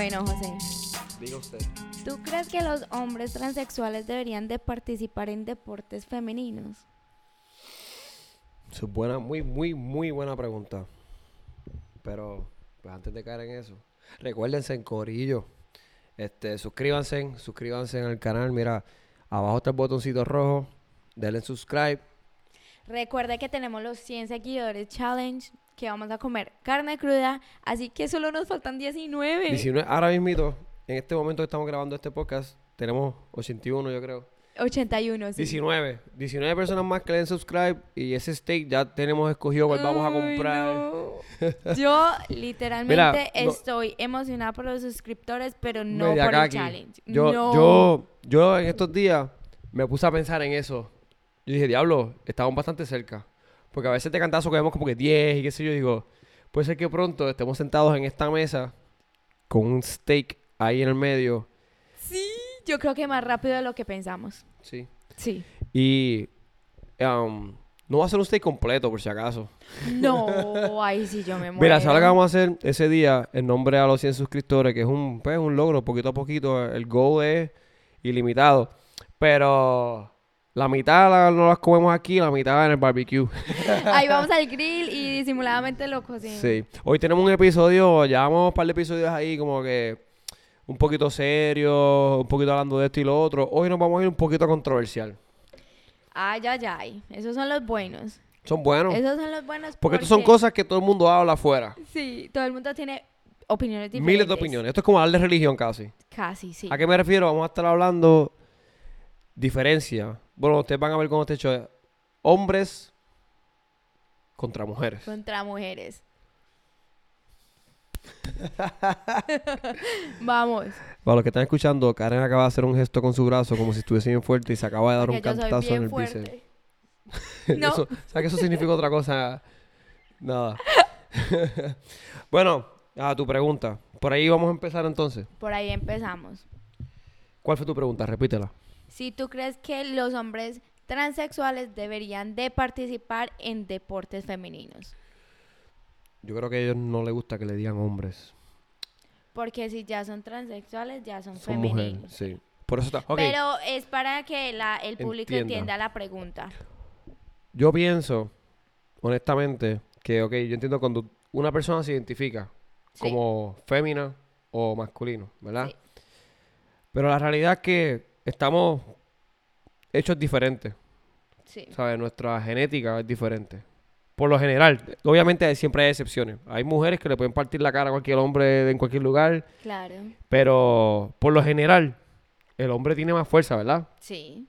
Bueno, José, Diga usted. ¿tú crees que los hombres transexuales deberían de participar en deportes femeninos? Es buena, muy, muy, muy buena pregunta. Pero pues, antes de caer en eso, recuérdense en Corillo. Este, suscríbanse, suscríbanse al canal. Mira, abajo está el botoncito rojo. Denle en subscribe. Recuerda que tenemos los 100 seguidores challenge, que vamos a comer carne cruda, así que solo nos faltan 19. 19, ahora mismito, en este momento que estamos grabando este podcast, tenemos 81 yo creo. 81, sí. 19. 19 personas más que le den subscribe y ese steak ya tenemos escogido cuál vamos a comprar. no. Yo literalmente Mira, no- estoy emocionada por los suscriptores, pero no por el challenge. Yo, no. yo, yo en estos días me puse a pensar en eso. Yo dije, diablo, estamos bastante cerca. Porque a veces de cantazo cogemos como que 10 y qué sé yo. Digo, puede ser que pronto estemos sentados en esta mesa con un steak ahí en el medio. Sí, yo creo que más rápido de lo que pensamos. Sí. Sí. Y um, no va a ser un steak completo, por si acaso. No, ahí sí yo me muero. Mira, ¿sabes lo que vamos a hacer ese día en nombre a los 100 suscriptores? Que es un, pues, un logro, poquito a poquito. El goal es ilimitado. Pero la mitad la- no las comemos aquí, la mitad en el barbecue. Ahí vamos al grill y disimuladamente lo cocinamos. Sí. Hoy tenemos un episodio, llevamos un par de episodios ahí como que un poquito serio, un poquito hablando de esto y lo otro. Hoy nos vamos a ir un poquito controversial. Ay, ay, ay. Esos son los buenos. Son buenos. Esos son los buenos Porque estas son cosas que todo el mundo habla afuera. Sí, todo el mundo tiene opiniones diferentes. Miles de opiniones. Esto es como hablar de religión casi. Casi, sí. ¿A qué me refiero? Vamos a estar hablando diferencia. Bueno, ustedes van a ver cómo está hecho. Hombres contra mujeres. Contra mujeres. Vamos. Para los que están escuchando, Karen acaba de hacer un gesto con su brazo como si estuviese bien fuerte y se acaba de dar un Porque cantazo en el bíceps. No. Eso- ¿Sabes que eso significa otra cosa? Nada. bueno, a tu pregunta. Por ahí vamos a empezar entonces. Por ahí empezamos. ¿Cuál fue tu pregunta? Repítela. Si tú crees que los hombres transexuales deberían de participar en deportes femeninos. Yo creo que a ellos no les gusta que le digan hombres. Porque si ya son transexuales, ya son, Son femeninos. sí. Por eso está. Ok. Pero es para que la- el público Entienda. entienda la pregunta. Yo pienso, honestamente, que, ok, yo entiendo cuando una persona se identifica Sí. como fémina o masculino, ¿verdad? Sí. Pero la realidad es que estamos hechos diferentes, Sí. ¿sabes? Nuestra genética es diferente. Por lo general, obviamente siempre hay excepciones. Hay mujeres que le pueden partir la cara a cualquier hombre en cualquier lugar, Claro. pero por lo general, el hombre tiene más fuerza, ¿verdad? Sí.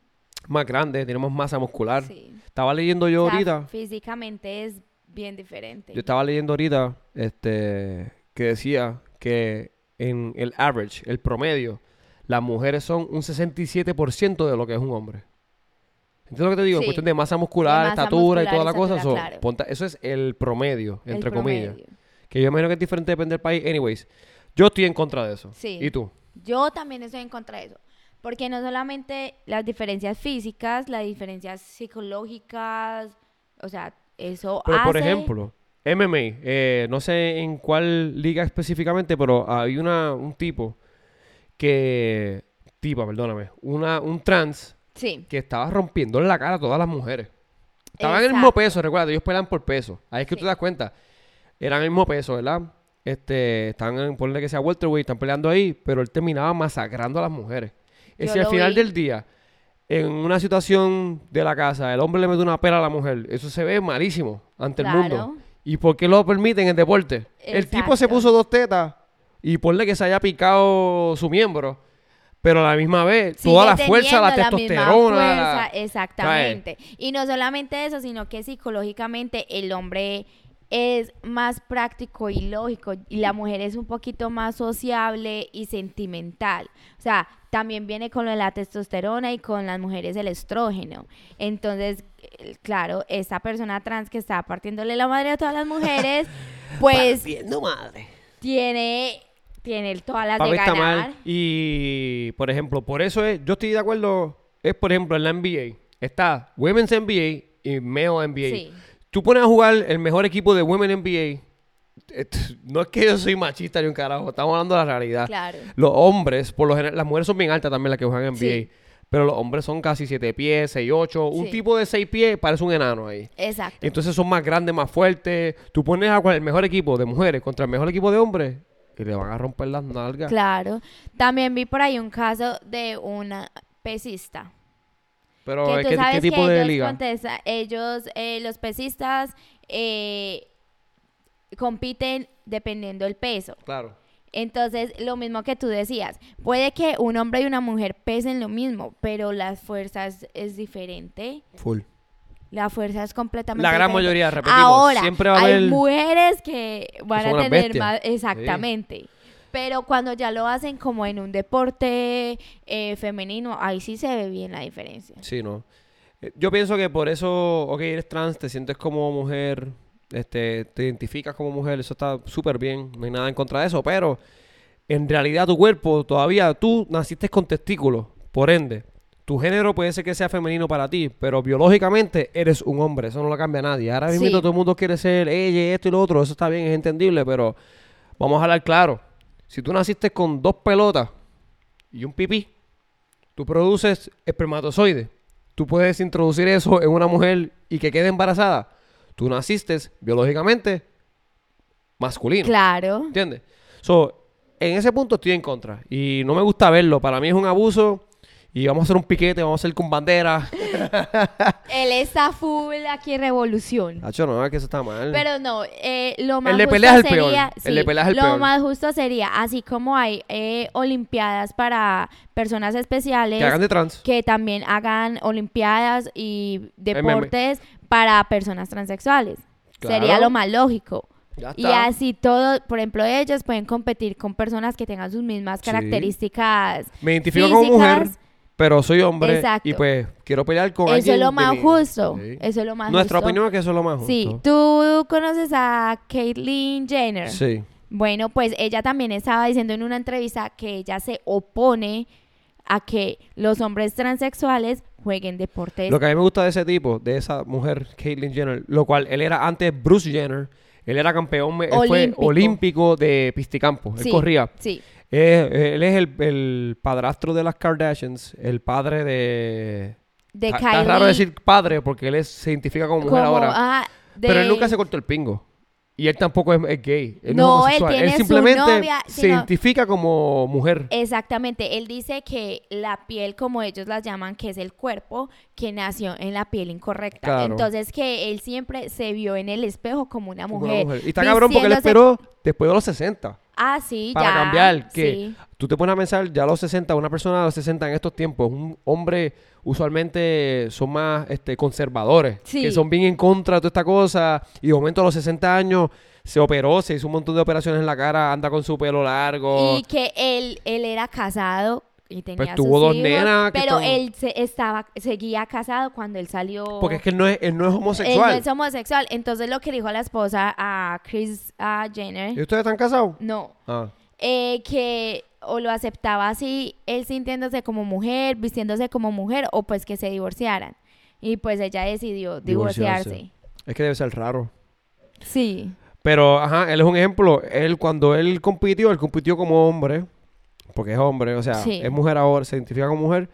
Más grande, tenemos masa muscular. sí. Estaba leyendo yo O sea, ahorita. Físicamente es bien diferente. Yo estaba leyendo ahorita este, que decía que en el average, el promedio, las mujeres son un 67% de lo que es un hombre. ¿Entiendes lo que te digo? En cuestión de masa muscular, De masa estatura y toda la cosa. estatura, so, claro. ponta- eso es el promedio, El entre comillas. promedio. Que yo imagino que es diferente depende del país. Anyways, yo estoy en contra de eso. Sí. ¿Y tú? Yo también estoy en contra de eso. Porque no solamente las diferencias físicas, las diferencias psicológicas, o sea, eso Pero, por ejemplo, MMA, eh, no sé en cuál liga específicamente, pero hay una, un tipo que, tipa, perdóname, una, un trans Sí, que estaba rompiendo en la cara a todas las mujeres. Estaban en el mismo peso, recuerda, ellos pelean por peso. Ahí es que tú te das cuenta. Eran el mismo peso, ¿verdad? Este, están en, ponle que sea welterweight, están peleando ahí, pero él terminaba masacrando a las mujeres. Yo si al final vi. del día, en una situación de la casa, el hombre le mete una pela a la mujer, eso se ve malísimo ante el mundo. ¿Y por qué lo permiten en el deporte? El tipo se puso dos tetas y ponle que se haya picado su miembro, pero a la misma vez, toda la fuerza, la misma testosterona. fuerza, la- exactamente. Y no solamente eso, sino que psicológicamente el hombre es más práctico y lógico y la mujer es un poquito más sociable y sentimental. O sea, también viene con lo de la testosterona y con las mujeres el estrógeno. Entonces, eh, claro, esta persona trans que está partiéndole la madre a todas las mujeres, pues Partiendo madre. tiene, tiene todas las Papi de está mal. Y, por ejemplo, por eso es, yo estoy de acuerdo, es por ejemplo en la NBA. Está Women's NBA y Male NBA. Sí. Tú pones a jugar el mejor equipo de Women NBA et- no es que yo soy machista ni un carajo, estamos hablando de la realidad. Claro. Los hombres, por lo general, las mujeres son bien altas también las que juegan en NBA. Sí. Pero los hombres son casi 7 pies, 6, 8. Un tipo de 6 pies parece un enano ahí. Exacto. Entonces son más grandes, más fuertes. Tú pones a cual- el mejor equipo de mujeres contra el mejor equipo de hombres y le van a romper las nalgas. Claro. También vi por ahí un caso de una pesista. Pero que ¿qué, tú qué sabes tipo que de ellos, liga? contesta- ellos eh, los pesistas, eh, compiten dependiendo del peso. Claro. Entonces, lo mismo que tú decías, puede que un hombre y una mujer pesen lo mismo, pero las fuerzas es diferente. Full. La fuerza es completamente La gran diferente. mayoría, repetimos, Ahora, siempre va a hay mujeres que van a tener más, exactamente. Pero cuando ya lo hacen como en un deporte eh, femenino, ahí sí se ve bien la diferencia. Sí, no. Eh, Yo pienso que por eso, ok, eres trans, te sientes como mujer, este, te identificas como mujer, eso está súper bien, no hay nada en contra de eso, pero en realidad tu cuerpo, todavía tú naciste con testículos, por ende, tu género puede ser que sea femenino para ti, pero biológicamente eres un hombre, eso no lo cambia nadie. Ahora mismo Sí. todo el mundo quiere ser ella, esto y lo otro, eso está bien, es entendible, pero vamos a hablar claro. Si tú naciste con dos pelotas y un pipí, tú produces espermatozoides. Tú puedes introducir eso en una mujer y que quede embarazada. Tú naciste biológicamente masculino. Claro. ¿Entiendes? So, en ese punto estoy en contra. Y no me gusta verlo. Para mí es un abuso. Y vamos a hacer un piquete, vamos a hacer con bandera. Él está full aquí en revolución. Hacho, no, que eso está mal. Pero no, eh, lo más El de justo pelea es el peor. sería, El de sí, pelea es el lo peor. más justo sería, así como hay eh, olimpiadas para personas especiales, que hagan de trans. que también hagan olimpiadas y deportes para personas transexuales. Claro. Sería lo más lógico. Y así todo, por ejemplo, ellos pueden competir con personas que tengan sus mismas Sí. características. Me identifico como mujer, físicas. Pero soy hombre. Exacto. Y pues quiero pelear con Eso alguien es lo más mi- justo. Sí. Eso es lo más Nuestra justo. opinión es que eso es lo más justo. Sí, tú conoces a Caitlyn Jenner. Sí. Bueno, pues ella también estaba diciendo en una entrevista que ella se opone a que los hombres transexuales jueguen deportes. Lo que a mí me gusta de ese tipo, de esa mujer, Caitlyn Jenner, lo cual él era antes Bruce Jenner, él era campeón, él fue Olímpico. de pisticampo, él Sí, corría. Sí, Eh, él es el, el padrastro de las Kardashians, el padre de... de Kylie. Está raro decir padre porque él es- se identifica como mujer como, ahora. ah, de- Pero él nunca se cortó el pingo. Y él tampoco es, es gay. Él No, no, es él tiene su simplemente novia, se sino- identifica como mujer. Exactamente, él dice que la piel, como ellos las llaman, que es el cuerpo, que nació en la piel incorrecta. Claro. Entonces que él siempre se vio en el espejo como una como una mujer. mujer. Y está cabrón porque él esperó después de los 60. Ah, sí, para ya. cambiar, que sí. tú te pones a pensar, ya a los 60, una persona a los 60 en estos tiempos, un hombre usualmente son más este, conservadores, Sí. que son bien en contra de toda esta cosa, y de momento a los 60 años se operó, se hizo un montón de operaciones en la cara, anda con su pelo largo. Y que él, él era casado y tenía Pues tuvo dos hijos, nenas pero él se estaba seguía casado cuando él salió Porque es que él no es, él no es él homosexual. no es homosexual entonces lo que dijo la esposa a Chris a Jenner ¿Y ustedes están casados? no Ah. eh, que o lo aceptaba así él sintiéndose como mujer vistiéndose como mujer o pues que se divorciaran y pues ella decidió Divorciarse. divorciarse Es que debe ser raro. sí Pero, ajá, él es un ejemplo. Él, cuando él compitió, él compitió como hombre. Porque es hombre, o sea, Sí. es mujer ahora, se identifica como mujer.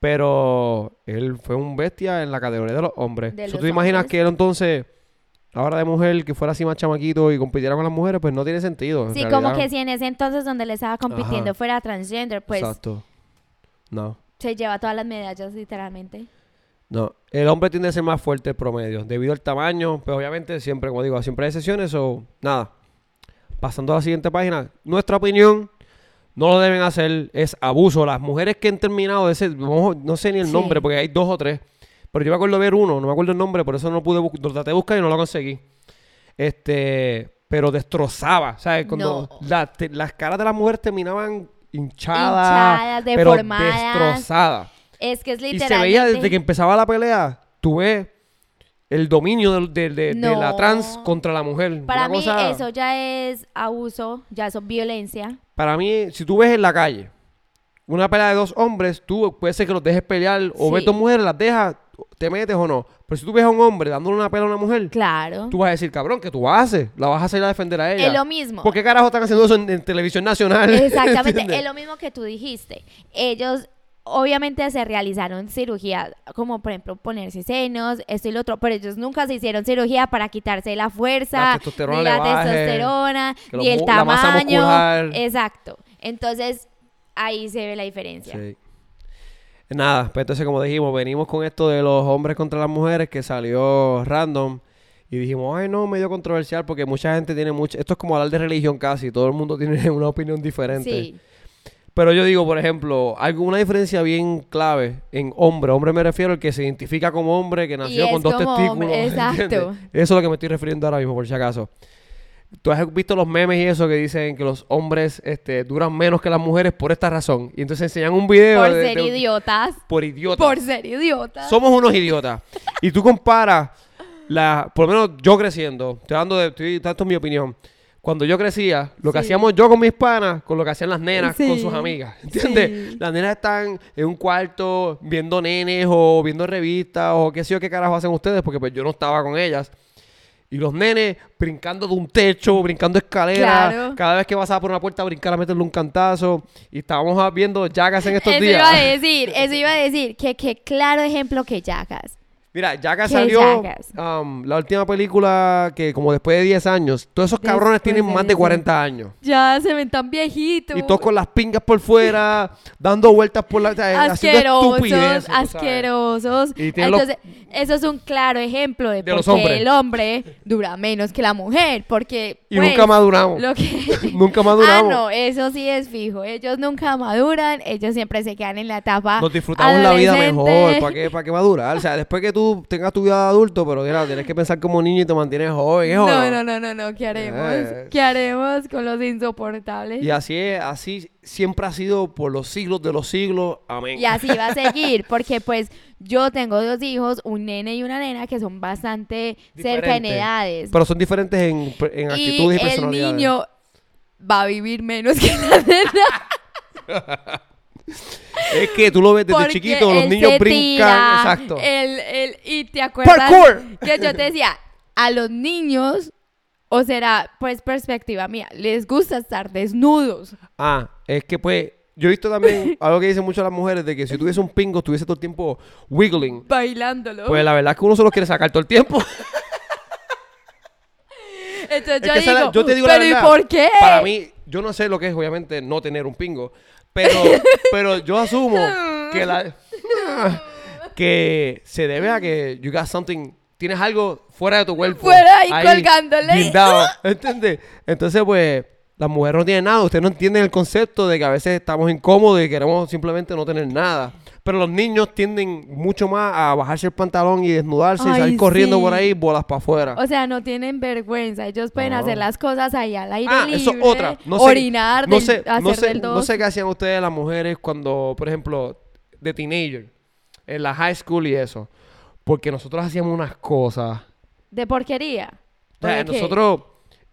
Pero él fue un bestia en la categoría de los hombres. De los ¿Tú te imaginas hombres. que él entonces, ahora de mujer, que fuera así más chamaquito y compitiera con las mujeres? Pues no tiene sentido. en sí como que si en ese entonces donde él estaba compitiendo Ajá. fuera transgender pues Exacto. No. se lleva todas las medallas literalmente No, el hombre tiende a ser más fuerte el promedio, debido al tamaño, pero obviamente siempre, como digo, siempre hay excepciones o nada. Pasando a la siguiente página, nuestra opinión, no lo deben hacer, es abuso. Las mujeres que han terminado de ese, no, sé ni el Sí. nombre, porque hay dos o tres, pero yo me acuerdo ver uno, no me acuerdo el nombre, por eso no pude, lo traté de buscar y no lo conseguí. Este, pero destrozaba, ¿sabes? Cuando No. la- te- las caras de las mujeres terminaban hinchadas, Hinchadas, pero deformadas. destrozadas. Es que es Y literalmente... se veía desde que empezaba la pelea, tú ves el dominio de, de- de- de la trans contra la mujer. Para Una mí cosa- eso ya es abuso, ya eso es violencia. Para mí, si tú ves en la calle una pelea de dos hombres, tú puede ser que los dejes pelear o Sí. ves dos mujeres, las dejas te metes o no. Pero si tú ves a un hombre dándole una pela a una mujer, Claro. tú vas a decir, cabrón, ¿qué tú haces? La vas a salir a defender a ella. Es lo mismo. ¿Por qué carajo están haciendo eso en, en televisión nacional? Exactamente, es lo mismo que tú dijiste. Ellos obviamente se realizaron cirugía, como por ejemplo ponerse senos, esto y lo otro, pero ellos nunca se hicieron cirugía para quitarse la fuerza, La testosterona ni la baje, testosterona, ni el mu- la masa tamaño. Exacto. Entonces, ahí se ve la diferencia. Sí. Nada, pues entonces como dijimos, venimos con esto de los hombres contra las mujeres que salió random y dijimos, ay no, medio controversial porque mucha gente tiene mucho, esto es como hablar de religión casi, todo el mundo tiene una opinión diferente. Sí. Pero yo digo, por ejemplo, alguna diferencia bien clave en hombre, hombre me refiero al que se identifica como hombre, que nació con dos testículos. hombre, exacto. ¿entiendes? Eso es lo que me estoy refiriendo ahora mismo, por si acaso. Tú has visto los memes y eso que dicen que los hombres este, duran menos que las mujeres por esta razón. Y entonces enseñan un video. Por de- ser de- idiotas. Por idiota. Por ser idiotas. Somos unos idiotas. y tú comparas, la, por lo menos yo creciendo, estoy dando de, estoy, esto es mi opinión. Cuando yo crecía, lo que Sí. hacíamos yo con mis panas, con lo que hacían las nenas con sus amigas. ¿Entiendes? Sí. Las nenas están en un cuarto viendo nenes o viendo revistas o qué sé yo qué carajo hacen ustedes, porque pues yo no estaba con ellas. Y los nenes brincando de un techo, brincando escaleras. Claro. Cada vez que pasaba por una puerta, brincar a meterle un cantazo. Y estábamos viendo Jackass en estos Eso días. iba a decir, eso iba a decir, que qué claro ejemplo que Jackass. Mira, Jackass ¿Qué salió Jackass? um, la última película que como después de 10 años, todos esos cabrones Después tienen de más de 10 40 años. Ya se ven tan viejitos. Y todos con las pingas por fuera, dando vueltas por la... o sea, asquerosos, asquerosos. Y los- Entonces, eso es un claro ejemplo de, De por los qué el hombre dura menos que la mujer, porque Y pues, nunca maduramos. Lo que... Nunca Ah, maduramos. no, eso sí es fijo. Ellos nunca maduran, ellos siempre se quedan en la etapa Nos disfrutamos la vida mejor. ¿Para qué, ¿Para qué madurar? O sea, después que tú tengas tu vida de adulto, pero mira, tienes que pensar como niño y te mantienes joven. ¿es o No, no, no, no, no, ¿qué haremos? Eh. ¿Qué haremos con los insoportables? Y así es, así siempre ha sido por los siglos de los siglos. Amén. Y así va a seguir, porque pues yo tengo dos hijos, un nene y una nena, que son bastante cerca en edades. Pero son diferentes en, en y actitudes y, el personalidades. niño va a vivir menos que la nena. Es que tú lo ves desde porque chiquito, los él niños se brincan. tira, exacto. él- él- y te acuerdas ¡Parkour! que yo te decía, a los niños, o será pues perspectiva mía, les gusta estar desnudos. Ah, es que pues, yo he visto también algo que dicen mucho las mujeres de que si tuviese un pingo, estuviese todo el tiempo wiggling. Bailándolo. Pues la verdad es que uno se los quiere sacar todo el tiempo. Entonces Es yo que esa digo, la- yo te digo la pero ¿y verdad, por qué? Para mí, yo no sé lo que es obviamente no tener un pingo, pero, pero yo asumo que la que se debe a que you got something, tienes algo fuera de tu cuerpo. Fuera ahí colgándole. guindado, ¿entiendes? Entonces, pues, las mujeres no tienen nada. Ustedes no entienden el concepto de que a veces estamos incómodos y queremos simplemente no tener nada. Pero los niños tienden mucho más a bajarse el pantalón y desnudarse y salir corriendo sí. por ahí, bolas para afuera. O sea, no tienen vergüenza. Ellos pueden No. hacer las cosas ahí al aire Ah, libre. eso otra. No sé, orinar, no del- sé, hacer no sé, del no dos. sé qué hacían ustedes las mujeres cuando, por ejemplo, de teenager, en la high school y eso. Porque nosotros hacíamos unas cosas. De porquería. O sea, nosotros,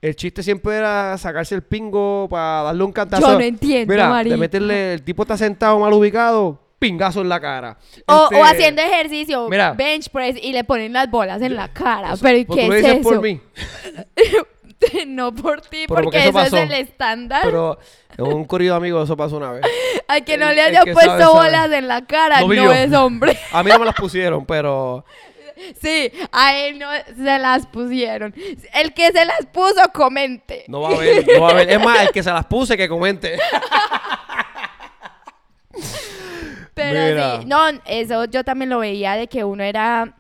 el chiste siempre era sacarse el pingo para darle un cantazo. Yo no entiendo, Mira, marica. de meterle, el tipo está sentado mal ubicado, pingazo en la cara. O, Este, o haciendo ejercicio, mira. bench press y le ponen las bolas en la cara. Pero ¿y qué tú es dices eso? por mí. no por ti, porque porque eso eso, es el estándar. Pero en un corrido amigo eso pasó una vez. Al que no el- le haya puesto sabe, sabe. bolas en la cara no es hombre. A mí no me las pusieron, pero... Sí, a él no se las pusieron. El que se las puso, comente. No va a haber, no va a haber. Es más, el que se las puse que comente. Pero Mira. sí, no, eso yo también lo veía de que uno era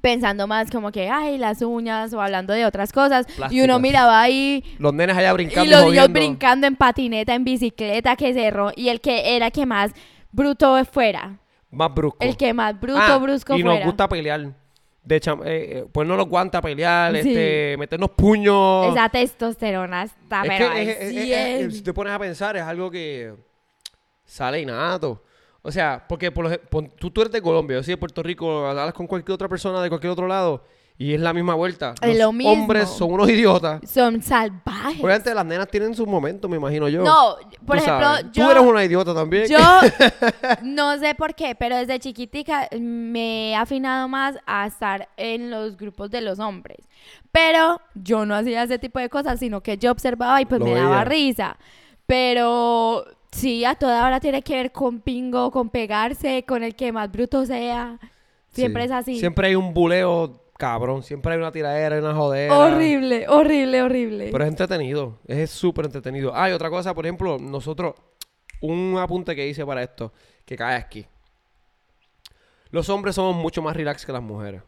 pensando más como que, ay, las uñas o hablando de otras cosas. Y uno miraba ahí Los nenes allá brincando. y los niños brincando en patineta, en bicicleta, que cerró. Y el que era que más bruto fuera. Más brusco. El que más bruto, Ah, brusco Y fuera. nos gusta pelear. De cham- eh, eh, ponernos los guantes a pelear, Sí. este, meternos puños. Esa testosterona está, Es pero que es- es- es- 100. es- si te pones a pensar, es algo que sale innato. O sea, porque por pon- tú, tú eres de Colombia, yo soy de Puerto Rico, hablas con cualquier otra persona de cualquier otro lado Y es la misma vuelta. Es Los lo mismo. hombres son unos idiotas. Son salvajes. Obviamente las nenas tienen sus momentos, me imagino yo. No, por Tú ejemplo, sabes. yo... Tú eres una idiota también. Yo no sé por qué, pero desde chiquitica me he afinado más a estar en los grupos de los hombres. Pero yo no hacía ese tipo de cosas, sino que yo observaba y pues Lo me daba risa. Pero sí, a toda hora tiene que ver con pingo, con pegarse, con el que más bruto sea. Siempre Sí. es así. Siempre hay un buleo cabrón. Siempre hay una tiradera, una jodera. Horrible, horrible, horrible. Pero es entretenido. Es súper entretenido. Ah, y otra cosa, por ejemplo, nosotros... Un apunte que hice para esto, que cae aquí. Los hombres somos mucho más relax que las mujeres.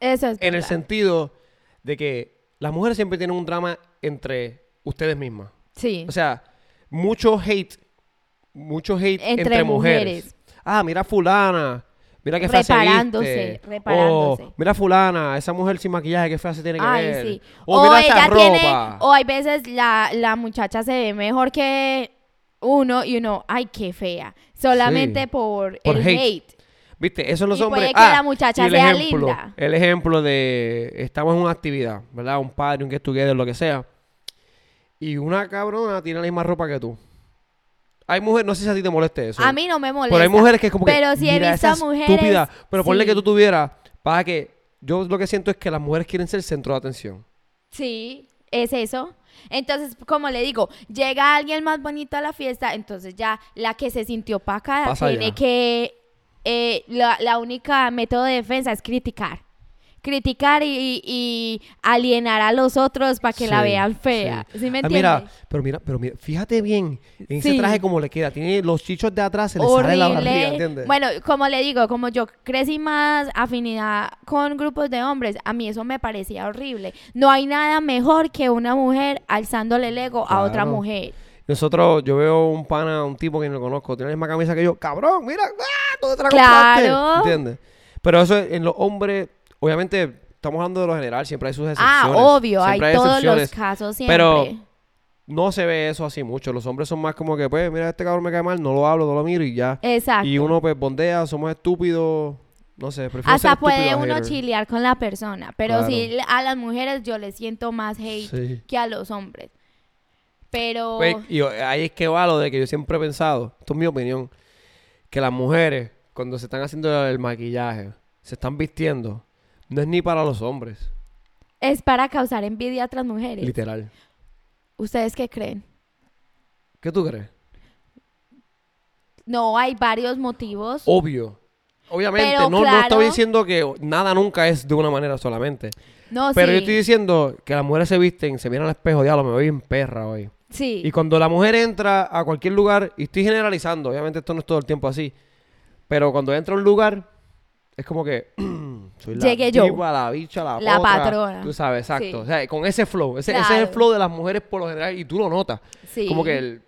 Eso es En el sentido de que las mujeres siempre tienen un drama entre ustedes mismas. Sí. O sea, mucho hate, mucho hate entre, Entre mujeres. mujeres. Ah, mira fulana, mira qué fea se Reparándose, viste. reparándose. O, mira fulana, esa mujer sin maquillaje, qué fea se tiene que Ay, ver. sí. O, mira esa ella ropa. tiene, o hay veces la, la muchacha se ve mejor que uno y uno, ay, qué fea. Solamente Sí. por, Por el hate. hate. ¿Viste? Eso los Y hombres. puede que ah, la muchacha y el sea ejemplo, linda. El ejemplo de estamos en una actividad, ¿verdad? Un padre, un get together, lo que sea. Y una cabrona tiene la misma ropa que tú. Hay mujeres, no sé si a ti te moleste eso. A mí no me molesta. Pero hay mujeres que es como que. Pero sí he "Mira, visto esa a mujeres, Estúpida. Pero ponle que tú tuvieras. Para que. Yo lo que siento es que las mujeres quieren ser el centro de atención. Sí, es eso. Entonces, como le digo, llega alguien más bonito a la fiesta, entonces ya la que se sintió Pasa tiene ya. que... eh, la, la única método de defensa es criticar. Criticar y, y alienar a los otros para que la vean fea. sí. ¿Sí, me Ah, entiendes? mira, pero mira, pero mira, fíjate bien en ese traje como le queda. Tiene los chichos de atrás, se le sale la barriga, ¿entiendes? Bueno, como le digo, como yo crecí más afinidad con grupos de hombres, a mí eso me parecía horrible. No hay nada mejor que una mujer alzándole el ego a otra mujer. Nosotros, yo veo un pana, un tipo que no conozco, tiene la misma camisa que yo. ¡Cabrón! ¡Mira! ¡Ah! ¿Dónde te la compraste? Claro. ¿Entiendes? Pero eso en los hombres, obviamente, estamos hablando de lo general, siempre hay sus excepciones. Ah, obvio, hay siempre todos los casos siempre. Pero no se ve eso así mucho. Los hombres son más como que, pues, mira, este cabrón me cae mal, no lo hablo, no lo miro y ya. Exacto. Y uno, pues, bondea, somos estúpidos. No sé, prefiero ser Hasta estúpido puede uno hater. chilear con la persona, pero Claro. sí a las mujeres yo les siento más hate Sí. que a los hombres. Pero Pues, y ahí es que va lo de que yo siempre he pensado, esto es mi opinión, que las mujeres, cuando se están haciendo el maquillaje, se están vistiendo, no es ni para los hombres, es para causar envidia a otras mujeres. literal. ¿Ustedes qué creen? ¿Qué tú crees? No, hay varios motivos. Obvio. Obviamente, Pero no, no claro- estoy diciendo que nada nunca es de una manera solamente. no, Pero sí. yo estoy diciendo que las mujeres se visten, se miran al espejo, diablo, me veo bien perra hoy. Sí. Y cuando la mujer entra a cualquier lugar, y estoy generalizando, obviamente esto no es todo el tiempo así, pero cuando entra a un lugar, es como que soy la Llegué yo. diva, la bicha, la, La potra, patrona. Tú sabes, exacto. Sí. O sea, con ese flow. Ese, ese es el flow de las mujeres por lo general y tú lo notas. sí. Como que, el-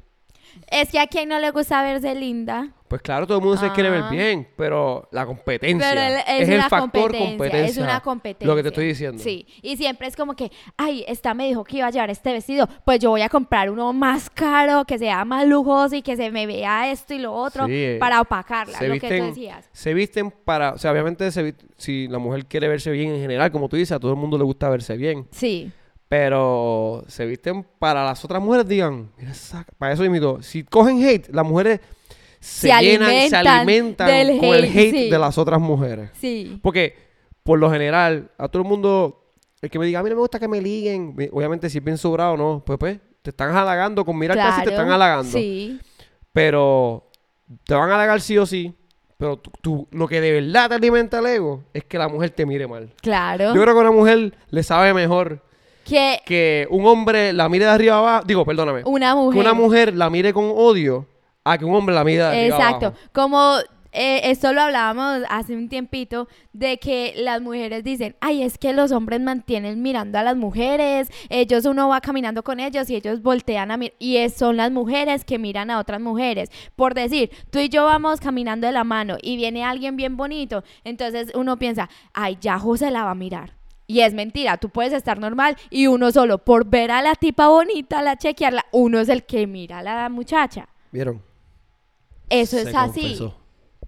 Es que a quien no le gusta verse linda. Pues claro, todo el mundo se quiere ver Ah. bien, pero la competencia Pero el- es, es el factor competencia, competencia. Es una competencia. Lo que te estoy diciendo. Sí. Y siempre es como que, ay, esta me dijo que iba a llevar este vestido. Pues yo voy a comprar uno más caro, que sea más lujoso y que se me vea esto y lo otro Sí, para opacarla. se lo que tú visten- decías. Se visten para, o sea, obviamente se si la mujer quiere verse bien en general, como tú dices, a todo el mundo le gusta verse bien. Sí. Pero se visten para las otras mujeres, digan, mira esa- para eso imito. Si cogen hate, las mujeres se, Se llenan, se alimentan del con el hate, sí. de las otras mujeres. Sí. Porque, por lo general, a todo el mundo, el que me diga, a mí no me gusta que me liguen, me- obviamente si es bien sobrado no, pues pues, te están halagando, con mirar casi te están halagando. Sí. Pero te van a halagar sí o sí. Pero tú, tú- lo que de verdad te alimenta el ego es que la mujer te mire mal. Claro. Yo creo que a una mujer le sabe mejor que que un hombre la mire de arriba abajo. Digo, perdóname. una Que mujer. una mujer la mire con odio a que un hombre la de arriba Exacto. abajo. Como eh, esto lo hablábamos hace un tiempito, de que las mujeres dicen, ay, es que los hombres mantienen mirando a las mujeres, ellos uno va caminando con ellos y ellos voltean a mirar, y es- son las mujeres que miran a otras mujeres. Por decir, tú y yo vamos caminando de la mano y viene alguien bien bonito, entonces uno piensa, ay, ya José la va a mirar. Y es mentira, tú puedes estar normal y uno solo por ver a la tipa bonita, la chequearla, uno es el que mira a la muchacha. ¿Vieron? Eso es así. confesó.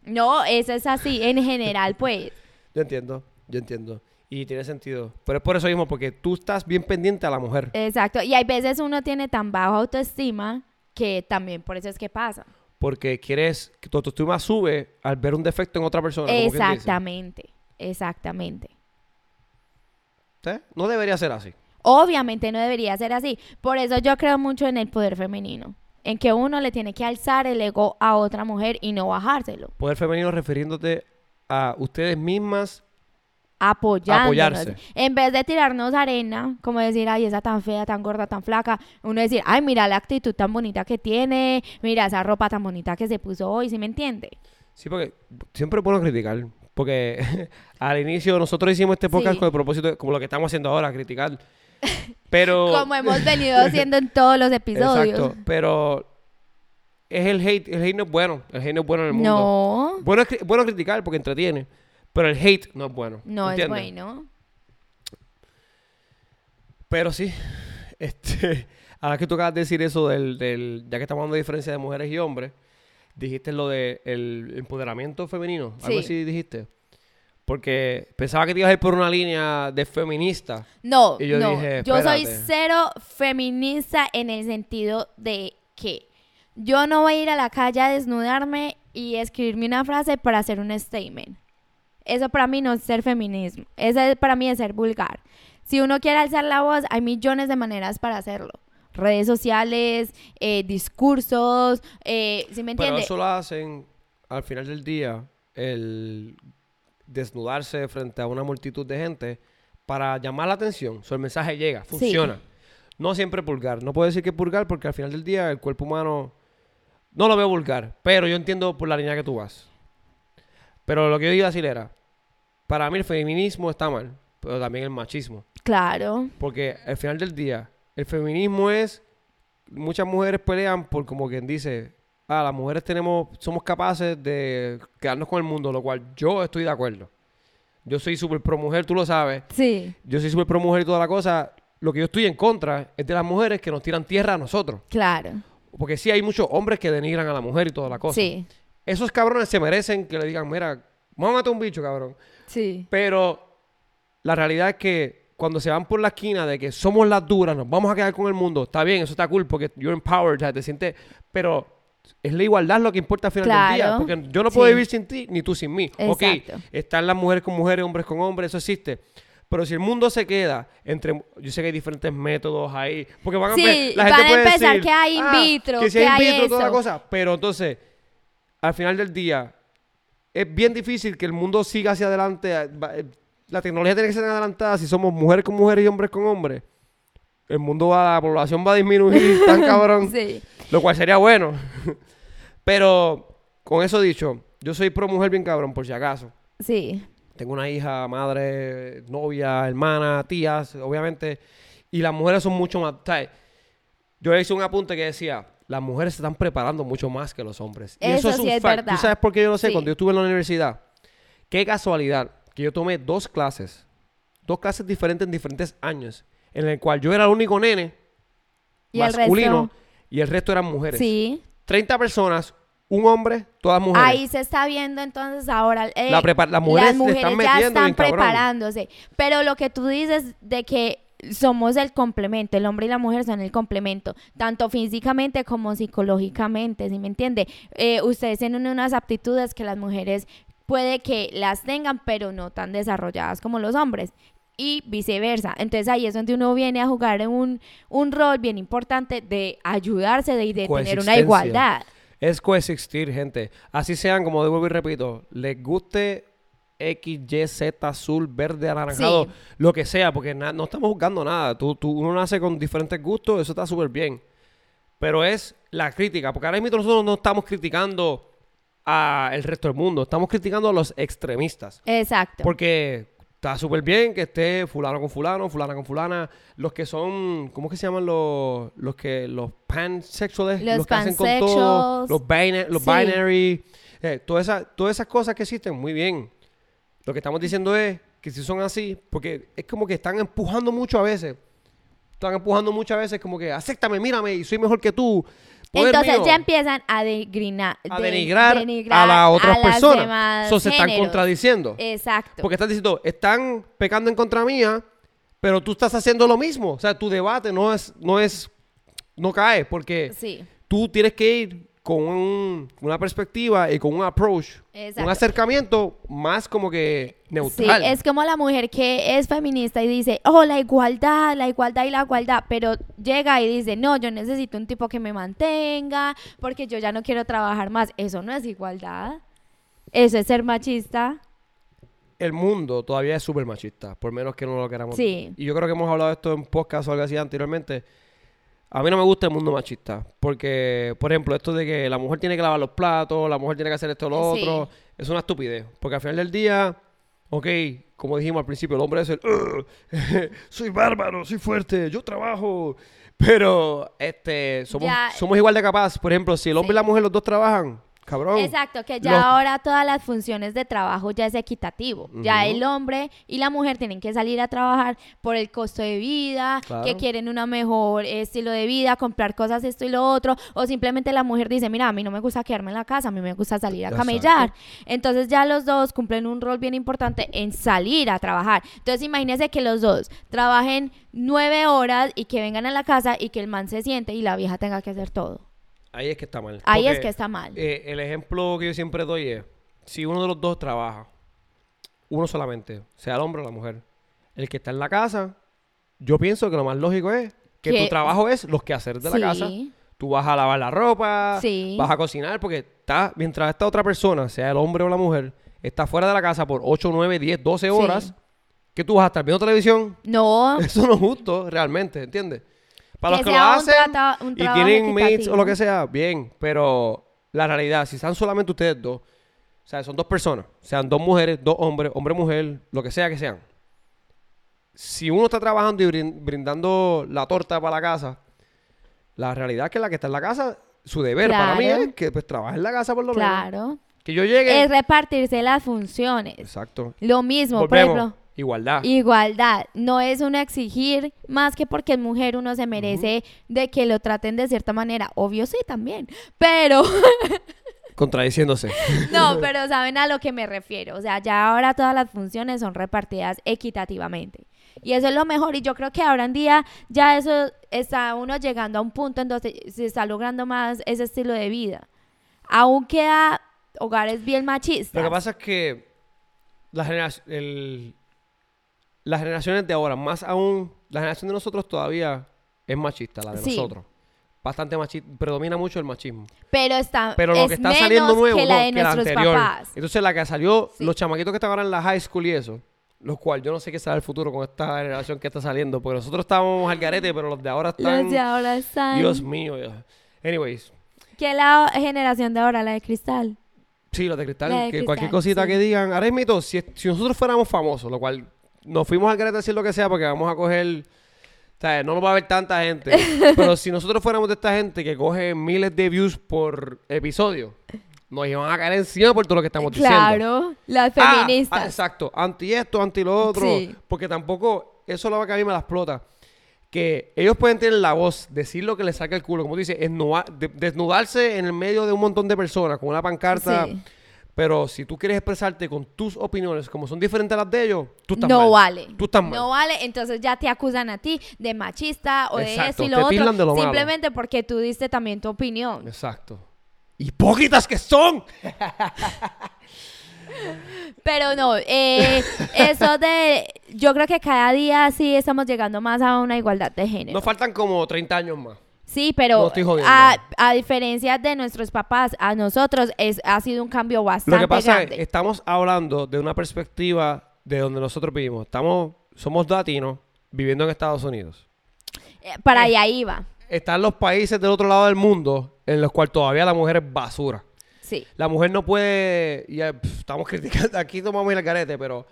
No, eso es así en general, pues. Yo entiendo, yo entiendo. Y tiene sentido. Pero es por eso mismo, porque tú estás bien pendiente a la mujer. Exacto. Y hay veces uno tiene tan baja autoestima que también por eso es que pasa. Porque quieres que tu autoestima sube al ver un defecto en otra persona. como quien dice. Exactamente. Exactamente. ¿Sí? No debería ser así. Obviamente no debería ser así. Por eso yo creo mucho en el poder femenino. En que uno le tiene que alzar el ego a otra mujer y no bajárselo. Poder femenino refiriéndote a ustedes mismas. Apoyarse. En vez de tirarnos arena, como decir, ay, esa tan fea, tan gorda, tan flaca, uno decir, ay, mira la actitud tan bonita que tiene, mira esa ropa tan bonita que se puso hoy, ¿sí me entiende? Sí, porque siempre es bueno criticar. Porque al inicio nosotros hicimos este podcast Sí. con el propósito, de- como lo que estamos haciendo ahora, criticar. Pero. Como hemos venido haciendo en todos los episodios. Exacto. Pero es el hate. El hate no es bueno. El hate no es bueno en el mundo. No, Bueno, es bueno criticar porque entretiene. Pero el hate no es bueno. no es bueno. Pero sí, este, ahora que tú acabas de decir eso del, del, ya que estamos hablando de diferencia de mujeres y hombres, dijiste lo de el empoderamiento femenino, algo Sí. así dijiste. Porque pensaba que te ibas a ir por una línea de feminista. No, Y yo no. dije, yo soy cero feminista en el sentido de que yo no voy a ir a la calle a desnudarme y escribirme una frase para hacer un statement. Eso para mí no es ser feminismo. Eso es- para mí es ser vulgar. Si uno quiere alzar la voz, hay millones de maneras para hacerlo. Redes sociales, eh, discursos, eh, ¿sí me Pero entiende? eso lo hacen al final del día, el desnudarse frente a una multitud de gente para llamar la atención. O sea, el mensaje llega, funciona. No siempre es vulgar. No puedo decir que es vulgar porque al final del día el cuerpo humano no lo veo vulgar. Pero yo entiendo por la línea que tú vas. Pero lo que yo iba a decir era, para mí el feminismo está mal, pero también el machismo. Claro, Porque al final del día, el feminismo es. Muchas mujeres pelean por como quien dice. Ah, las mujeres tenemos, somos capaces de quedarnos con el mundo, lo cual yo estoy de acuerdo. Yo soy súper pro mujer, tú lo sabes. sí, Yo soy súper pro mujer y toda la cosa. Lo que yo estoy en contra es de las mujeres que nos tiran tierra a nosotros. claro, Porque sí hay muchos hombres que denigran a la mujer y toda la cosa. sí, Esos cabrones se merecen que le digan, mira, vamos a matar un bicho, cabrón. sí, Pero la realidad es que cuando se van por la esquina de que somos las duras, nos vamos a quedar con el mundo, está bien, eso está cool porque you're empowered, sea, te sientes, pero es la igualdad lo que importa al final del día, porque yo no puedo Sí. vivir sin ti ni tú sin mí. Ok, Exacto. están las mujeres con mujeres, hombres con hombres, eso existe. Pero si el mundo se queda entre, yo sé que hay diferentes métodos ahí, porque van a, Sí, la van a empezar decir, que hay in "Ah, vitro, que si que hay in hay vitro, toda la eso". cosa, pero entonces, al final del día, es bien difícil que el mundo siga hacia adelante. eh, eh, La tecnología tiene que ser adelantada. Si somos mujeres con mujeres y hombres con hombres, el mundo va, la población va a disminuir tan cabrón. sí, Lo cual sería bueno. Pero, con eso dicho, yo soy pro mujer bien cabrón, por si acaso. sí, Tengo una hija, madre, novia, hermana, tías, obviamente. Y las mujeres son mucho más... ¿sabes? Yo hice un apunte que decía, las mujeres se están preparando mucho más que los hombres. Y eso, Eso es sí un es fact. verdad. ¿Tú sabes por qué yo lo sé? Sí. Cuando yo estuve en la universidad. Qué casualidad que yo tomé dos clases. Dos clases diferentes en diferentes años. En el cual yo era el único nene Y el masculino resto- y el resto eran mujeres. sí. 30 personas, un hombre, todas mujeres. Ahí se está viendo entonces ahora. eh, La las mujeres las le están mujeres ya están preparándose. Pero lo que tú dices de que somos el complemento, el hombre y la mujer son el complemento, tanto físicamente como psicológicamente, ¿sí me entiende? Eh, ustedes tienen unas aptitudes que las mujeres puede que las tengan, pero no tan desarrolladas como los hombres. Y viceversa. Entonces ahí es donde uno viene a jugar un, un rol bien importante de ayudarse de, y de tener una igualdad. Es coexistir, gente. Así sean, como digo y repito, les guste X, Y, Z, azul, verde, anaranjado, Sí. lo que sea, porque no estamos juzgando nada. Tú, tú- uno nace con diferentes gustos, eso está súper bien. Pero es la crítica, porque ahora mismo nosotros no estamos criticando al resto del mundo, estamos criticando a los extremistas. Exacto. Porque está súper bien que esté fulano con fulano, fulana con fulana. Los que son, ¿cómo es que se llaman los, los que, los pansexuales? Los que hacen con todo. Los, bina- los Sí. binary. eh, todas, esas, todas esas cosas que existen, muy bien. Lo que estamos diciendo es que si son así, porque es como que están empujando mucho a veces. Están empujando muchas veces como que, acéptame, mírame, y soy mejor que tú. Entonces mío. ya empiezan a denigrar, a denigrar, a las otras a las personas. demás So, se están contradiciendo. Exacto. Porque estás diciendo, están pecando en contra mía, pero tú estás haciendo lo mismo. O sea, tu debate no es, no es, no cae, porque sí. tú tienes que ir con un- una perspectiva y con un approach, Exacto. un acercamiento más como que Sí, neutral. es como la mujer que es feminista y dice, oh, la igualdad, la igualdad y la igualdad, pero llega y dice, no, yo necesito un tipo que me mantenga porque yo ya no quiero trabajar más. Eso no es igualdad. Eso es ser machista. El mundo todavía es súper machista, por menos que no lo queramos. Sí. Y yo creo que hemos hablado de esto en podcast o algo así anteriormente. A mí no me gusta el mundo machista, porque, por ejemplo, esto de que la mujer tiene que lavar los platos, la mujer tiene que hacer esto o lo Sí. otro, es una estupidez. Porque al final del día, ok, como dijimos al principio, el hombre es el, "Ugh, soy bárbaro, soy fuerte, yo trabajo. Pero, este, somos, Ya- somos igual de capaz. Por ejemplo, si el hombre y la mujer los dos trabajan, cabrón. Exacto, que ya Los- ahora todas las funciones de trabajo ya es equitativo. Ya el hombre y la mujer tienen que salir a trabajar por el costo de vida, Claro. que quieren una mejor estilo de vida, comprar cosas esto y lo otro, o simplemente la mujer dice, mira, a mí no me gusta quedarme en la casa, a mí me gusta salir a Exacto. camellar. Entonces ya los dos cumplen un rol bien importante en salir a trabajar. Entonces imagínense que los dos trabajen nueve horas y que vengan a la casa y que el man se siente y la vieja tenga que hacer todo. Ahí es que está mal. Ahí es que está mal. eh, el ejemplo que yo siempre doy es, si uno de los dos trabaja, uno solamente, sea el hombre o la mujer, el que está en la casa, yo pienso que lo más lógico es que Que- tu trabajo es los quehaceres de Sí. la casa. Tú vas a lavar la ropa, Sí. vas a cocinar, porque está, mientras esta otra persona, sea el hombre o la mujer, está fuera de la casa por 8, 9, 10, 12 horas, Sí. que tú vas a estar viendo televisión. No, Eso no es justo, realmente, ¿entiendes? Para Que los que lo hacen trata- y tienen mates o lo que sea, bien. Pero la realidad, si están solamente ustedes dos, o sea, son dos personas, sean dos mujeres, dos hombres, hombre, mujer, lo que sea que sean. Si uno está trabajando y brin- brindando la torta para la casa, la realidad es que la que está en la casa, su deber para mí Claro. es que pues trabaje en la casa por lo menos. claro. Que yo llegue. Es repartirse las funciones. Exacto. Lo mismo, Volvemos. por ejemplo, Igualdad. igualdad. No es uno exigir más que porque es mujer uno se merece de que lo traten de cierta manera. Obvio sí también. Pero, Contradiciéndose. no, pero saben a lo que me refiero. O sea, ya ahora todas las funciones son repartidas equitativamente. Y eso es lo mejor. Y yo creo que ahora en día ya eso está uno llegando a un punto en donde se está logrando más ese estilo de vida. Aún queda hogares bien machistas. Lo que pasa es que la generac- el- las generaciones de ahora, más aún, la generación de nosotros todavía es machista, la de Sí. nosotros. Bastante machista, predomina mucho el machismo. Pero está, Pero lo es que está menos saliendo nuevo que la no, que la anterior. papás. Entonces la que salió, Sí. los chamaquitos que están ahora en la high school y eso, los cuales yo no sé qué será el futuro con esta generación que está saliendo, porque nosotros estábamos al garete, pero los de ahora están... Los de ahora están. Dios mío. Dios. Anyways, ¿Qué la generación de ahora? La de cristal. Sí, los de cristal, La de que cristal, cualquier cosita sí. que digan. Ahora mismo, si, si nosotros fuéramos famosos, lo cual nos fuimos al garete a decir lo que sea porque vamos a coger. O sea, no nos va a ver tanta gente. pero si nosotros fuéramos de esta gente que coge miles de views por episodio, nos iban a caer encima por todo lo que estamos diciendo. Claro, las Ah, ah, feministas. exacto. Anti esto, anti lo otro. Sí. Porque tampoco, eso es lo que a mí me la explota. Que ellos pueden tener la voz, decir lo que les saca el culo, como de- desnudarse en el medio de un montón de personas con una pancarta. Sí. Pero si tú quieres expresarte con tus opiniones, como son diferentes a las de ellos, tú estás no mal. vale. Tú estás mal. No vale, entonces ya te acusan a ti de machista o de esto y te lo otro. tildan de lo malo. simplemente porque tú diste también tu opinión. Exacto. ¡Hipócritas que son! Pero no, eh, eso de. Yo creo que cada día sí estamos llegando más a una igualdad de género. Nos faltan como 30 años más. Sí, pero No estoy jodiendo. a, a diferencia de nuestros papás, a nosotros es, ha sido un cambio bastante Lo que pasa grande. es que estamos hablando de una perspectiva de donde nosotros vivimos. Estamos, somos latinos viviendo en Estados Unidos. Eh, Para allá iba. Están los países del otro lado del mundo en los cuales todavía la mujer es basura. Sí. La mujer no puede, ya, estamos criticando, aquí tomamos el carete, pero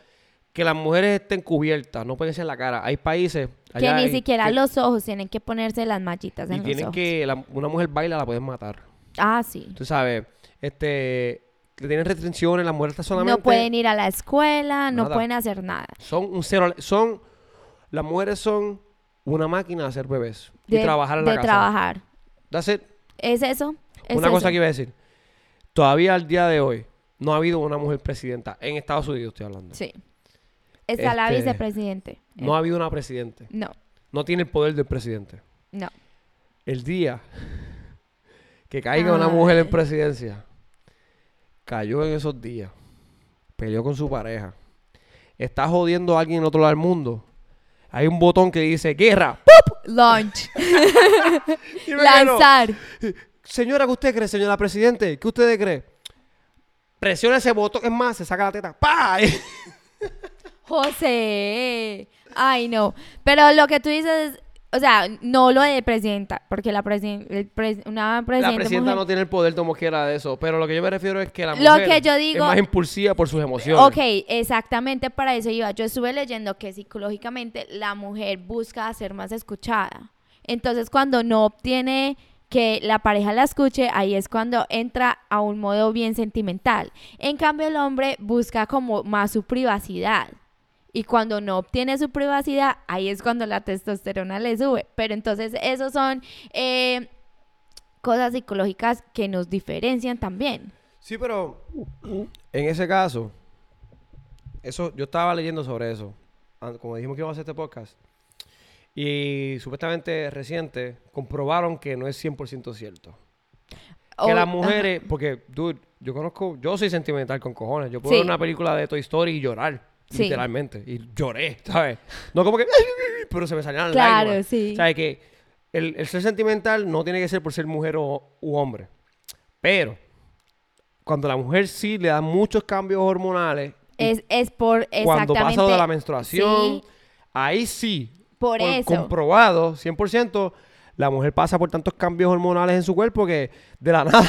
que las mujeres estén cubiertas, no pueden ser en la cara. Hay países Que ni hay- siquiera que- los ojos tienen que ponerse las mallitas y en los tienen ojos. que la- una mujer baila la pueden matar. Ah, sí. Tú sabes, este que tienen restricciones, las mujeres están solamente No pueden ir a la escuela, no Nada. pueden hacer nada. son un cero, son las mujeres son una máquina de hacer bebés y De, trabajar en de la casa. trabajar. That's it. ¿Es eso? ¿Es Una cosa que iba a decir. Todavía al día de hoy no ha habido una mujer presidenta. En Estados Unidos estoy hablando. Sí. Está la Este, vicepresidente. No ha habido una presidente. No, No tiene el poder del presidente. no. El día que caiga una mujer en presidencia, cayó en esos días, peleó con su pareja, está jodiendo a alguien en otro lado del mundo. Hay un botón que dice guerra. Launch. Que no. Lanzar. Señora, ¿qué usted cree, señora presidente? ¿Qué usted cree? Presiona ese botón, es más, se saca la teta. ¡Pah! José. Ay, no. Pero lo que tú dices, o sea, no lo de presidenta, porque la presi- el pres- una presidenta. La presidenta mujer- no tiene el poder como quiera de eso, pero lo que yo me refiero es que la Lo mujer que yo es digo- más impulsiva por sus emociones. Ok, exactamente para eso iba. Yo estuve leyendo que psicológicamente la mujer busca ser más escuchada. Entonces, cuando no obtiene que la pareja la escuche, ahí es cuando entra a un modo bien sentimental. En cambio, el hombre busca como más su privacidad. Y cuando no obtiene su privacidad, ahí es cuando la testosterona le sube. Pero entonces, esos son eh, cosas psicológicas que nos diferencian también. Sí, pero en ese caso, eso, yo estaba leyendo sobre eso, como dijimos que íbamos a hacer este podcast, y supuestamente reciente comprobaron que no es 100% cierto. Que las mujeres, porque, dude, yo conozco, yo soy sentimental con cojones. Yo puedo Sí. ver una película de Toy Story y llorar, Sí. literalmente. Y lloré, ¿sabes? No como que, pero se me salían Claro, lágrimas. sí. ¿Sabes? Que el, el ser sentimental no tiene que ser por ser mujer o u hombre. Pero, cuando la mujer sí le da muchos cambios hormonales, Es, es por cuando exactamente. pasa de la menstruación, Sí, ahí sí, por, eso. comprobado, 100%, la mujer pasa por tantos cambios hormonales en su cuerpo que de la nada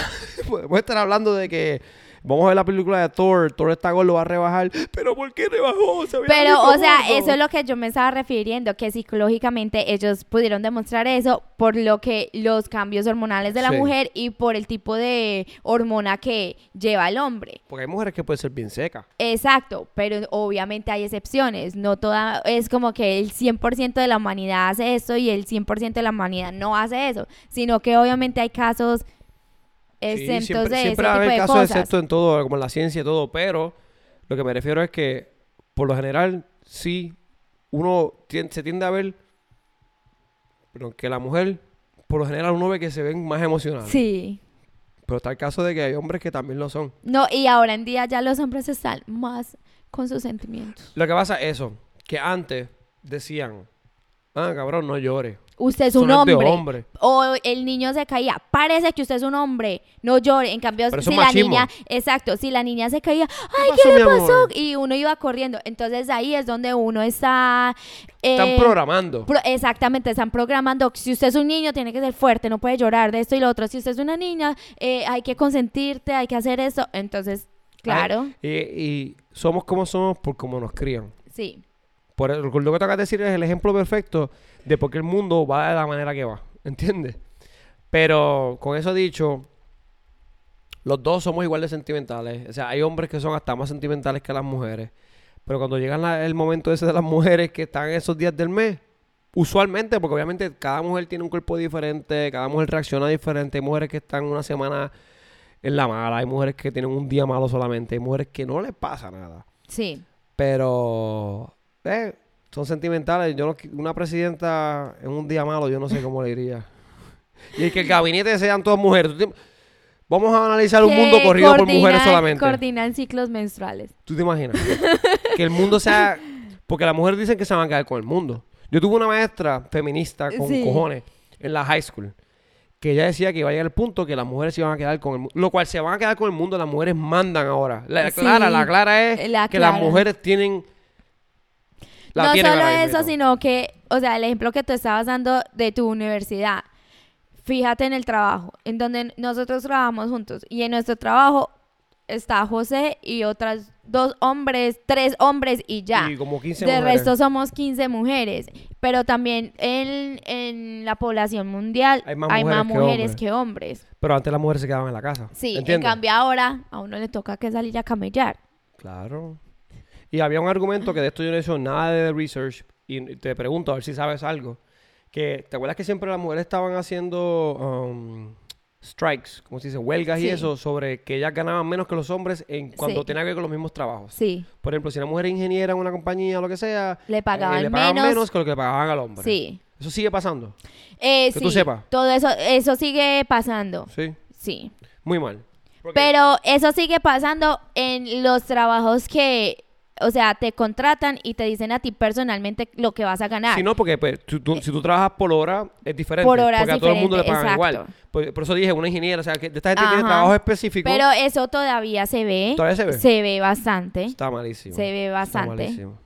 podemos estar hablando de que vamos a ver la película de Thor, Thor está gordo, va a rebajar, pero ¿por qué rebajó? Se Pero, o sea, gordo. eso es lo que yo me estaba refiriendo, que psicológicamente ellos pudieron demostrar eso por lo que los cambios hormonales de la Sí. mujer y por el tipo de hormona que lleva el hombre. Porque hay mujeres que pueden ser bien secas. Exacto, pero obviamente hay excepciones. No toda es como que el 100% de la humanidad hace eso y el 100% de la humanidad no hace eso, sino que obviamente hay casos Sí, exentos siempre, de siempre ese va a tipo haber de casos cosas. exceptos en todo, como en la ciencia y todo, pero lo que me refiero es que, por lo general, sí, uno se tiende a ver, pero que la mujer, por lo general, uno ve que se ven más emocionales. Sí. Pero está el caso de que hay hombres que también lo son. No, y ahora en día ya los hombres están más con sus sentimientos. Lo que pasa es eso, que antes decían, ah, cabrón, no llores. Usted es un hombre. hombre. O el niño se caía. Parece que usted es un hombre. No llore. En cambio, Pero si la machismo. niña, exacto, si la niña se caía, ay, pasó, ¿qué le pasó? Y uno iba corriendo. Entonces ahí es donde uno está. eh, Están programando. pro- exactamente, están programando. Si usted es un niño, tiene que ser fuerte, no puede llorar de esto y lo otro. Si usted es una niña, eh, hay que consentirte, hay que hacer eso. Entonces, claro, Y, y somos como somos por cómo nos crían. sí. Por el- lo que de decir es el ejemplo perfecto de por qué el mundo va de la manera que va. ¿Entiendes? Pero con eso dicho, los dos somos igual de sentimentales. O sea, hay hombres que son hasta más sentimentales que las mujeres. Pero cuando llega el momento ese de las mujeres que están en esos días del mes, usualmente, porque obviamente cada mujer tiene un cuerpo diferente, cada mujer reacciona diferente. Hay mujeres que están una semana en la mala, hay mujeres que tienen un día malo solamente, hay mujeres que no les pasa nada. Sí. Pero, eh, son sentimentales. Yo no, una presidenta en un día malo, yo no sé cómo le diría. Y que el gabinete sean todas mujeres. Vamos a analizar un mundo corrido por mujeres solamente. Coordinan ciclos menstruales. ¿Tú te imaginas? que el mundo sea... Porque las mujeres dicen que se van a quedar con el mundo. Yo tuve una maestra feminista con Sí. cojones en la high school. Que ella decía que iba a llegar el punto que las mujeres se iban a quedar con el mundo. Lo cual se van a quedar con el mundo, las mujeres mandan ahora. La Sí. clara, la clara es La que las mujeres tienen... la no solo eso, mismo. sino que, o sea, el ejemplo que tú estabas dando de tu universidad. Fíjate en el trabajo, en donde nosotros trabajamos juntos. Y en nuestro trabajo está José y otras dos hombres, tres hombres y ya. Y como 15 De mujeres. resto somos 15 mujeres. Pero también en, en la población mundial Hay hay más más, mujeres que mujeres hombres. que hombres. Pero antes las mujeres se quedaban en la casa. Sí, en cambio ahora a uno le toca que salir a camellar. Claro. Y había un argumento que de esto yo no he hecho nada de research y te pregunto a ver si sabes algo. Que, ¿te acuerdas que siempre las mujeres estaban haciendo um, strikes, como se dice, huelgas y eso, sobre que ellas ganaban menos que los hombres en cuando Sí. tenía que ver con los mismos trabajos. Sí, Por ejemplo, si una mujer ingeniera en una compañía o lo que sea, le eh, pagaban, le pagaban menos. menos que lo que le pagaban al hombre. Sí. Eso sigue pasando. Eh, Que sí, tú sepas. Todo eso, eso sigue pasando. Sí. Sí. Muy mal. Porque- Pero eso sigue pasando en los trabajos que, o sea, te contratan y te dicen a ti personalmente lo que vas a ganar. Si no, porque pues, tú- tú- si tú trabajas por hora, es diferente. Por hora porque es a todo el mundo le pagan igual. exacto. Por, por eso dije, una ingeniera, o sea, que esta gente tiene trabajo específico. Pero eso todavía se ve. ¿Todavía se ve? Se ve bastante. Está malísimo. Se ve Está bastante. malísimo.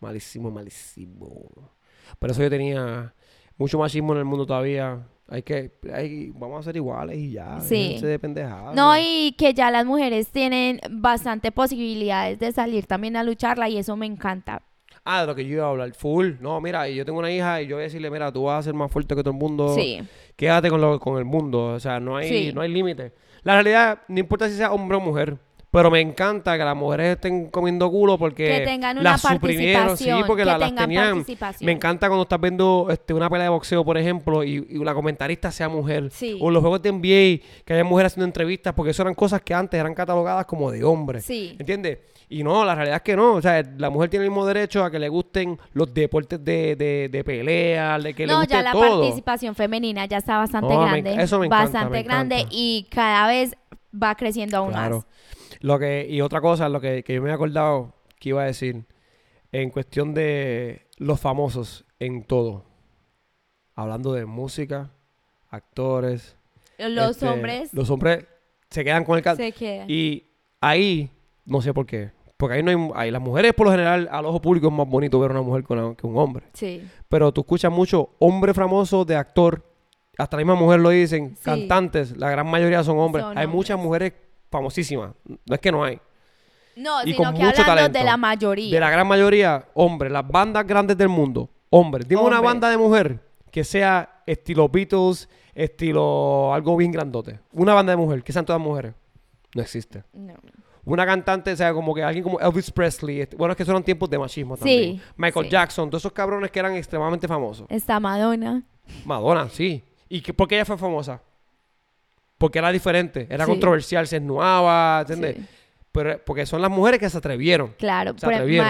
Malísimo, malísimo. Por eso yo tenía mucho machismo en el mundo todavía. Hay que, hay, vamos a ser iguales y ya. Sí. de pendejadas. No, y que ya las mujeres tienen bastante posibilidades de salir también a lucharla y eso me encanta. Ah, de lo que yo iba a hablar. Full. No, mira, y yo tengo una hija y yo voy a decirle, mira, tú vas a ser más fuerte que todo el mundo. Sí. Quédate con, lo, con el mundo. O sea, no hay, Sí. no hay límite. La realidad, no importa si sea hombre o mujer. Pero me encanta que las mujeres estén comiendo culo porque Que tengan una las suprimieron. Sí, porque que la- las tenían. Me encanta cuando estás viendo este, una pelea de boxeo, por ejemplo, y, y la comentarista sea mujer. Sí. O los juegos de NBA, que haya mujeres haciendo entrevistas, porque eso eran cosas que antes eran catalogadas como de hombres. Sí. ¿Entiendes? Y no, la realidad es que no. O sea, la mujer tiene el mismo derecho a que le gusten los deportes de, de, de pelea, de que le no, guste ya la todo. participación femenina ya está bastante No, grande. eso me encanta, bastante me grande y cada vez va creciendo aún Claro. más. Lo que, y otra cosa, lo que, que yo me he acordado que iba a decir, en cuestión de los famosos en todo. Hablando de música, actores. Los este, hombres Los hombres se quedan con el cal- se quedan. Y ahí, no sé por qué. Porque ahí no hay, ahí las mujeres, por lo general, al ojo público es más bonito ver una mujer con la- que un hombre. Sí. Pero tú escuchas mucho hombre famoso de actor, hasta la misma mujer lo dicen, Sí. cantantes, la gran mayoría son hombres. Son hay hombres. muchas mujeres famosísimas, no es que no hay. No, Y sino con que mucho hablando talento. de la mayoría. De la gran mayoría, hombres, las bandas grandes del mundo, hombres. Dime una banda de mujer que sea estilo Beatles, estilo algo bien grandote. Una banda de mujer, que sean todas mujeres. No existe. No. Una cantante, o sea, como que alguien como Elvis Presley. este- Bueno, es que son tiempos de machismo también. Sí, Michael sí. Jackson, todos esos cabrones que eran extremadamente famosos. Está Madonna. Madonna, sí. ¿Y que, por qué ella fue famosa? Porque era diferente, era Sí. controversial, se esnuaba, ¿entiendes? Sí. Pero porque son las mujeres que se atrevieron. Claro, Se por atrevieron.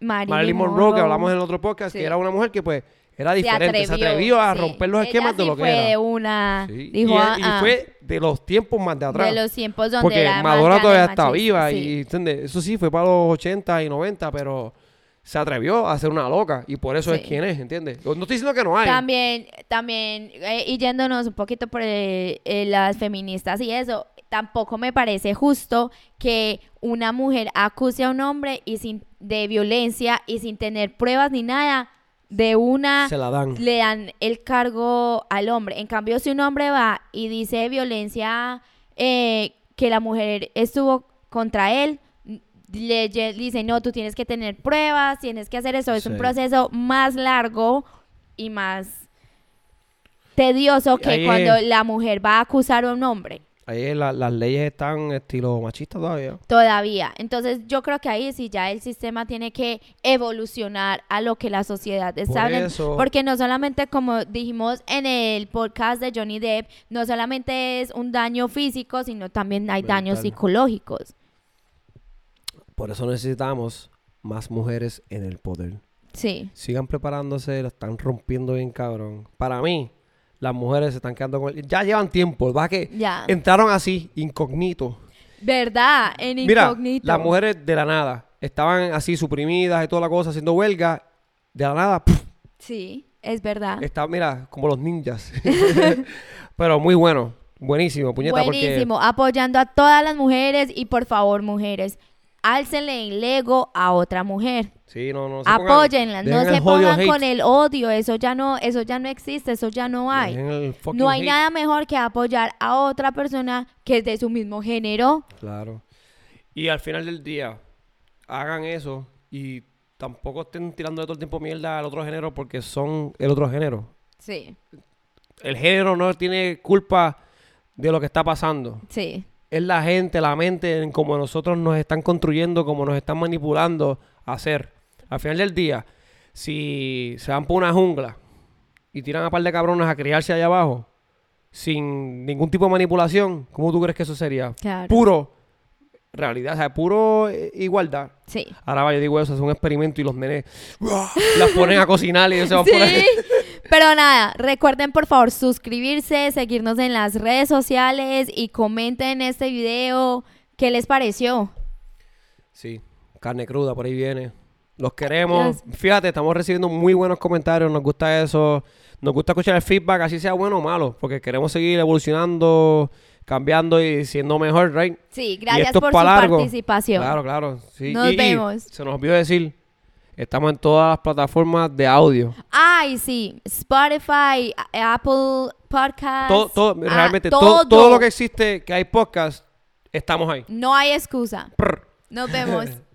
Marilyn, Monroe, que hablamos en el otro podcast, Sí. que era una mujer que pues era Se diferente, se atrevió, a romper los Ella esquemas de lo que fue era. una... Dijo, y, ah, y ah, fue de los tiempos más de atrás. de los tiempos donde porque era más Madonna todavía está viva y ¿entiendes? eso sí fue para los 80 y 90, pero se atrevió a ser una loca y por eso es quien es, ¿entiendes? No estoy diciendo que no hay. También, también, eh, y yéndonos un poquito por eh, eh, las feministas y eso, tampoco me parece justo que una mujer acuse a un hombre y sin de violencia y sin tener pruebas ni nada de una Se la dan. le dan el cargo al hombre. En cambio, si un hombre va y dice violencia eh, que la mujer estuvo contra él, le lle- dice, no, tú tienes que tener pruebas, tienes que hacer eso. Es un proceso más largo y más tedioso que Ahí es- cuando la mujer va a acusar a un hombre. Ahí la- las leyes están estilo machista todavía. Todavía. Entonces yo creo que ahí sí ya el sistema tiene que evolucionar a lo que la sociedad está Por eso- Porque no solamente, como dijimos en el podcast de Johnny Depp, no solamente es un daño físico, sino también hay daños psicológicos. Por eso necesitamos más mujeres en el poder. Sí. Sigan preparándose, lo están rompiendo bien cabrón. Para mí, las mujeres se están quedando con... Ya llevan tiempo, va que Ya. entraron así, incógnito. ¿Verdad? En Mira, incógnito. las mujeres de la nada estaban así suprimidas y toda la cosa, haciendo huelga. De la nada, ¡puf! Sí, es verdad. está, mira, como los ninjas. Pero muy bueno, buenísimo, puñeta, Buenísimo. Apoyando a todas las mujeres y por favor, mujeres, álcenle el ego a otra mujer. Sí, no, no se pongan- Apóyenlas, no se pongan hate, con el odio, eso ya no, eso ya no existe, eso ya no hay. No hay hate. nada mejor que apoyar a otra persona que es de su mismo género. Claro. Y al final del día, hagan eso y tampoco estén tirando todo el tiempo mierda al otro género porque son el otro género. Sí, El género no tiene culpa de lo que está pasando. sí, Es la gente, la mente, en cómo nosotros nos están construyendo, cómo nos están manipulando a hacer. Al final del día, si se van por una jungla y tiran a par de cabrones a criarse allá abajo, sin ningún tipo de manipulación, ¿cómo tú crees que eso sería? Claro. Puro realidad, o sea, puro eh, igualdad. Sí. Ahora va, yo digo eso, es un experimento y los nenes las ponen a cocinar y ellos se van por ahí. Pero nada, recuerden por favor suscribirse, seguirnos en las redes sociales y comenten este video. ¿Qué les pareció? Sí, carne cruda, por ahí viene. Los queremos. Fíjate, estamos recibiendo muy buenos comentarios. Nos gusta eso. Nos gusta escuchar el feedback, así sea bueno o malo. Porque queremos seguir evolucionando, cambiando y siendo mejor, ¿right? Sí, gracias por su largo. participación. Claro, claro. Sí. Nos Y- y vemos. se nos olvidó decir, estamos en todas las plataformas de audio. Ay, sí, Spotify, Apple Podcast. Todo, todo, ah, realmente, todo. todo. todo lo que existe, que hay podcast, estamos ahí. No hay excusa. Prr. Nos vemos.